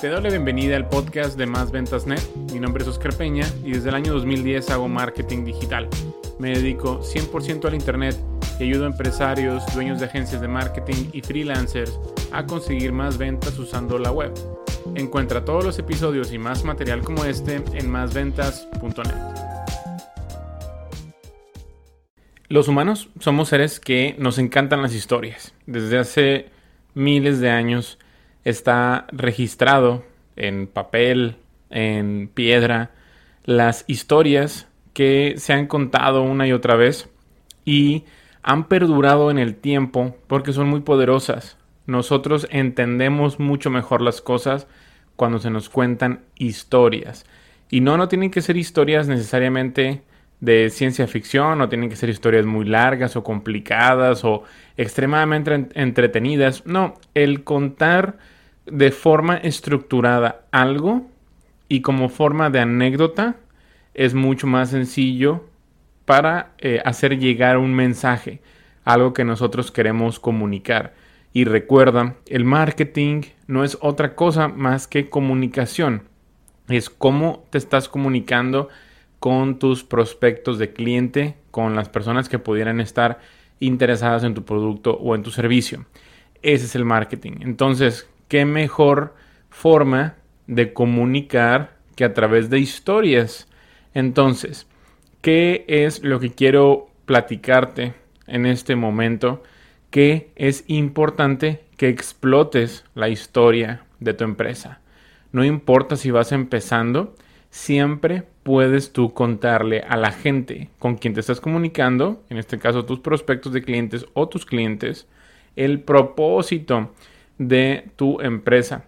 Te doy la bienvenida al podcast de Más Ventas Net. Mi nombre es Oscar Peña y desde el año 2010 hago marketing digital. Me dedico 100% al Internet y ayudo a empresarios, dueños de agencias de marketing y freelancers a conseguir más ventas usando la web. Encuentra todos los episodios y más material como este en másventas.net. Los humanos somos seres que nos encantan las historias. Desde hace miles de años está registrado en papel, en piedra, las historias que se han contado una y otra vez y han perdurado en el tiempo porque son muy poderosas. Nosotros entendemos mucho mejor las cosas cuando se nos cuentan historias. Y no, no tienen que ser historias necesariamente de ciencia ficción, no tienen que ser historias muy largas o complicadas o extremadamente entretenidas. No, el contar de forma estructurada algo y como forma de anécdota es mucho más sencillo para eh, hacer llegar un mensaje, algo que nosotros queremos comunicar. Y recuerda, el marketing no es otra cosa más que comunicación. Es cómo te estás comunicando con tus prospectos de cliente, con las personas que pudieran estar interesadas en tu producto o en tu servicio. Ese es el marketing. Entonces, qué mejor forma de comunicar que a través de historias. Entonces, ¿qué es lo que quiero platicarte en este momento? Que es importante que explotes la historia de tu empresa. No importa si vas empezando, siempre puedes tú contarle a la gente con quien te estás comunicando, en este caso tus prospectos de clientes o tus clientes, el propósito de tu empresa.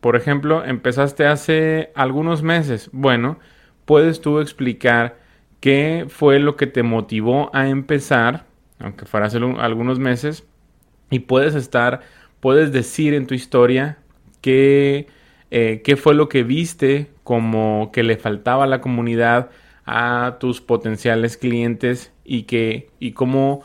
Por ejemplo, empezaste hace algunos meses. Bueno, puedes tú explicar qué fue lo que te motivó a empezar, aunque fuera hace algunos meses, y puedes estar, puedes decir en tu historia qué, eh, qué fue lo que viste como que le faltaba a la comunidad, a tus potenciales clientes y que y cómo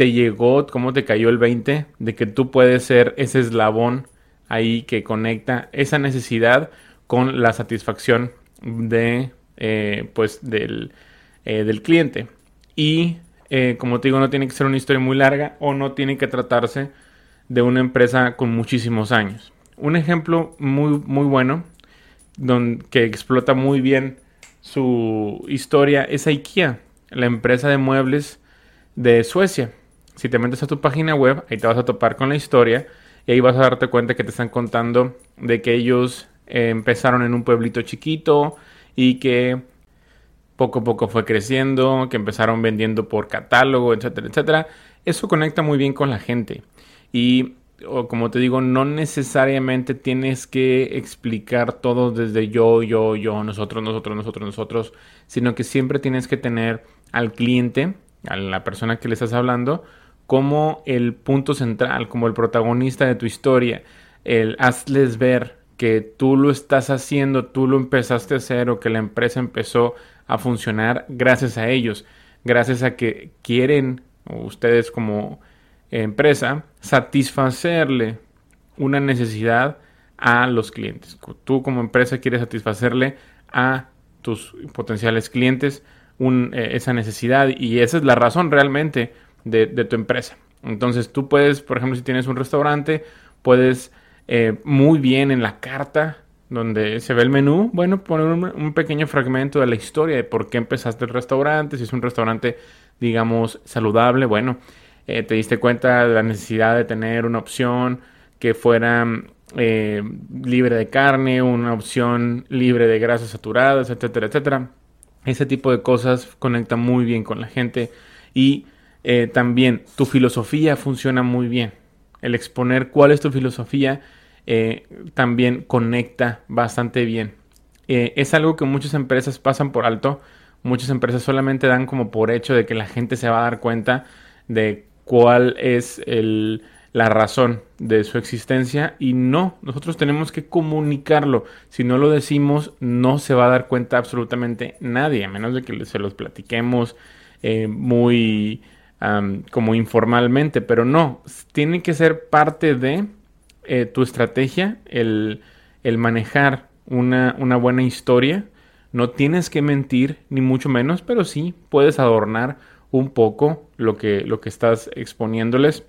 te llegó, cómo te cayó el 20 de que tú puedes ser ese eslabón ahí que conecta esa necesidad con la satisfacción de eh, pues del, eh, del, cliente. Y eh, como te digo no tiene que ser una historia muy larga o no tiene que tratarse de una empresa con muchísimos años. Un ejemplo muy muy bueno donde, que explota muy bien su historia es IKEA la empresa de muebles de Suecia si te metes a tu página web, ahí te vas a topar con la historia y ahí vas a darte cuenta que te están contando de que ellos eh, empezaron en un pueblito chiquito y que poco a poco fue creciendo, que empezaron vendiendo por catálogo, etcétera, etcétera. Eso conecta muy bien con la gente. Y como te digo, no necesariamente tienes que explicar todo desde yo, yo, yo, nosotros, nosotros, nosotros, nosotros, sino que siempre tienes que tener al cliente, a la persona que le estás hablando, como el punto central, como el protagonista de tu historia. El hazles ver que tú lo estás haciendo, tú lo empezaste a hacer o que la empresa empezó a funcionar gracias a ellos, gracias a que quieren ustedes como empresa satisfacerle una necesidad a los clientes. Tú como empresa quieres satisfacerle a tus potenciales clientes eh, esa necesidad y esa es la razón realmente de, tu empresa. Entonces tú puedes, por ejemplo, si tienes un restaurante, puedes eh, muy bien en la carta donde se ve el menú, bueno, poner un, pequeño fragmento de la historia de por qué empezaste el restaurante, si es un restaurante, digamos, saludable, bueno, eh, te diste cuenta de la necesidad de tener una opción que fuera eh, libre de carne, una opción libre de grasas saturadas, etcétera, etcétera. Ese tipo de cosas conecta muy bien con la gente y eh, también tu filosofía funciona muy bien. El exponer cuál es tu filosofía eh, también conecta bastante bien. Eh, es algo que muchas empresas pasan por alto. Muchas empresas solamente dan como por hecho de que la gente se va a dar cuenta de cuál es la razón de su existencia y no, nosotros tenemos que comunicarlo. Si no lo decimos, no se va a dar cuenta absolutamente nadie, a menos de que se los platiquemos muy como informalmente, pero no, tiene que ser parte de eh, tu estrategia el, el manejar una, una buena historia. No tienes que mentir, ni mucho menos, pero sí puedes adornar un poco lo que, lo que estás exponiéndoles.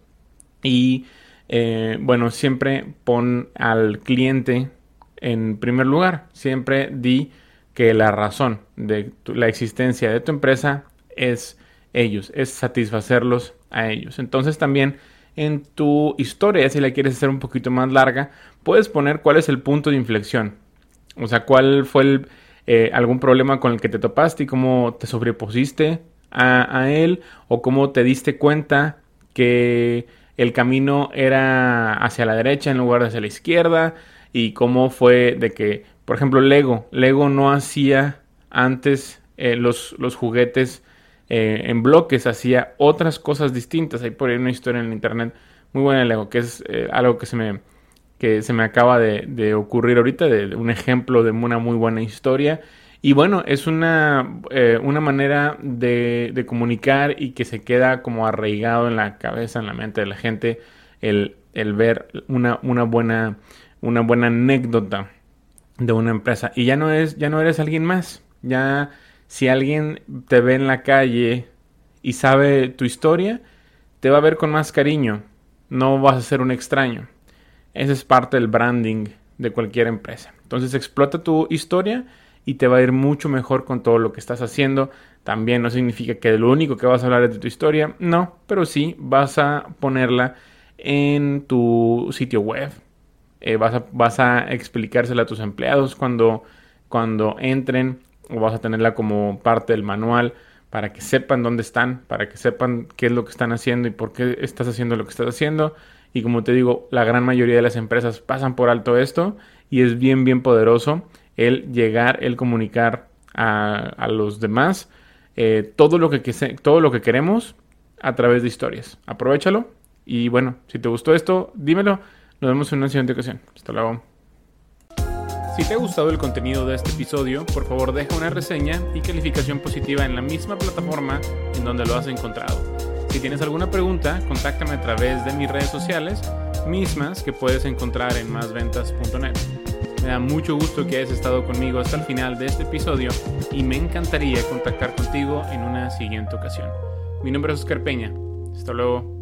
Y eh, bueno, siempre pon al cliente en primer lugar. Siempre di que la razón de la existencia de tu empresa es ellos, es satisfacerlos a ellos. Entonces también en tu historia, si la quieres hacer un poquito más larga, puedes poner cuál es el punto de inflexión. O sea, cuál fue eh, algún problema con el que te topaste y cómo te sobrepusiste a, a él o cómo te diste cuenta que el camino era hacia la derecha en lugar de hacia la izquierda y cómo fue de que, por ejemplo, Lego, Lego no hacía antes eh, los, los, juguetes eh, en bloques, hacía otras cosas distintas. Hay por ahí una historia en internet muy buena Lego, que es eh, algo que se me, que se me acaba de, de ocurrir ahorita, de, un ejemplo de una muy buena historia. Y bueno, es una, una manera de, de, comunicar y que se queda como arraigado en la cabeza, en la mente de la gente, el, el ver una, una buena una buena anécdota de una empresa. Y ya no, es, ya no eres alguien más. Ya si alguien te ve en la calle y sabe tu historia, te va a ver con más cariño. No vas a ser un extraño. Ese es parte del branding de cualquier empresa. Entonces explota tu historia y te va a ir mucho mejor con todo lo que estás haciendo. También no significa que lo único que vas a hablar es de tu historia, no, pero sí vas a ponerla en tu sitio web, eh, vas, a, vas a explicársela a tus empleados cuando, cuando entren o vas a tenerla como parte del manual para que sepan dónde están, para que sepan qué es lo que están haciendo y por qué estás haciendo lo que estás haciendo. Y como te digo, la gran mayoría de las empresas pasan por alto esto y es bien, bien poderoso el llegar, el comunicar a, a los demás eh, todo, lo que, todo lo que queremos a través de historias. Aprovechalo y bueno, si te gustó esto, dímelo nos vemos en una siguiente ocasión. Hasta luego. Si te ha gustado el contenido de este episodio, por favor deja una reseña y calificación positiva en la misma plataforma en donde lo has encontrado. Si tienes alguna pregunta, contáctame a través de mis redes sociales, mismas que puedes encontrar en másventas.net. Me da mucho gusto que hayas estado conmigo hasta el final de este episodio y me encantaría contactar contigo en una siguiente ocasión. Mi nombre es Oscar Peña. Hasta luego.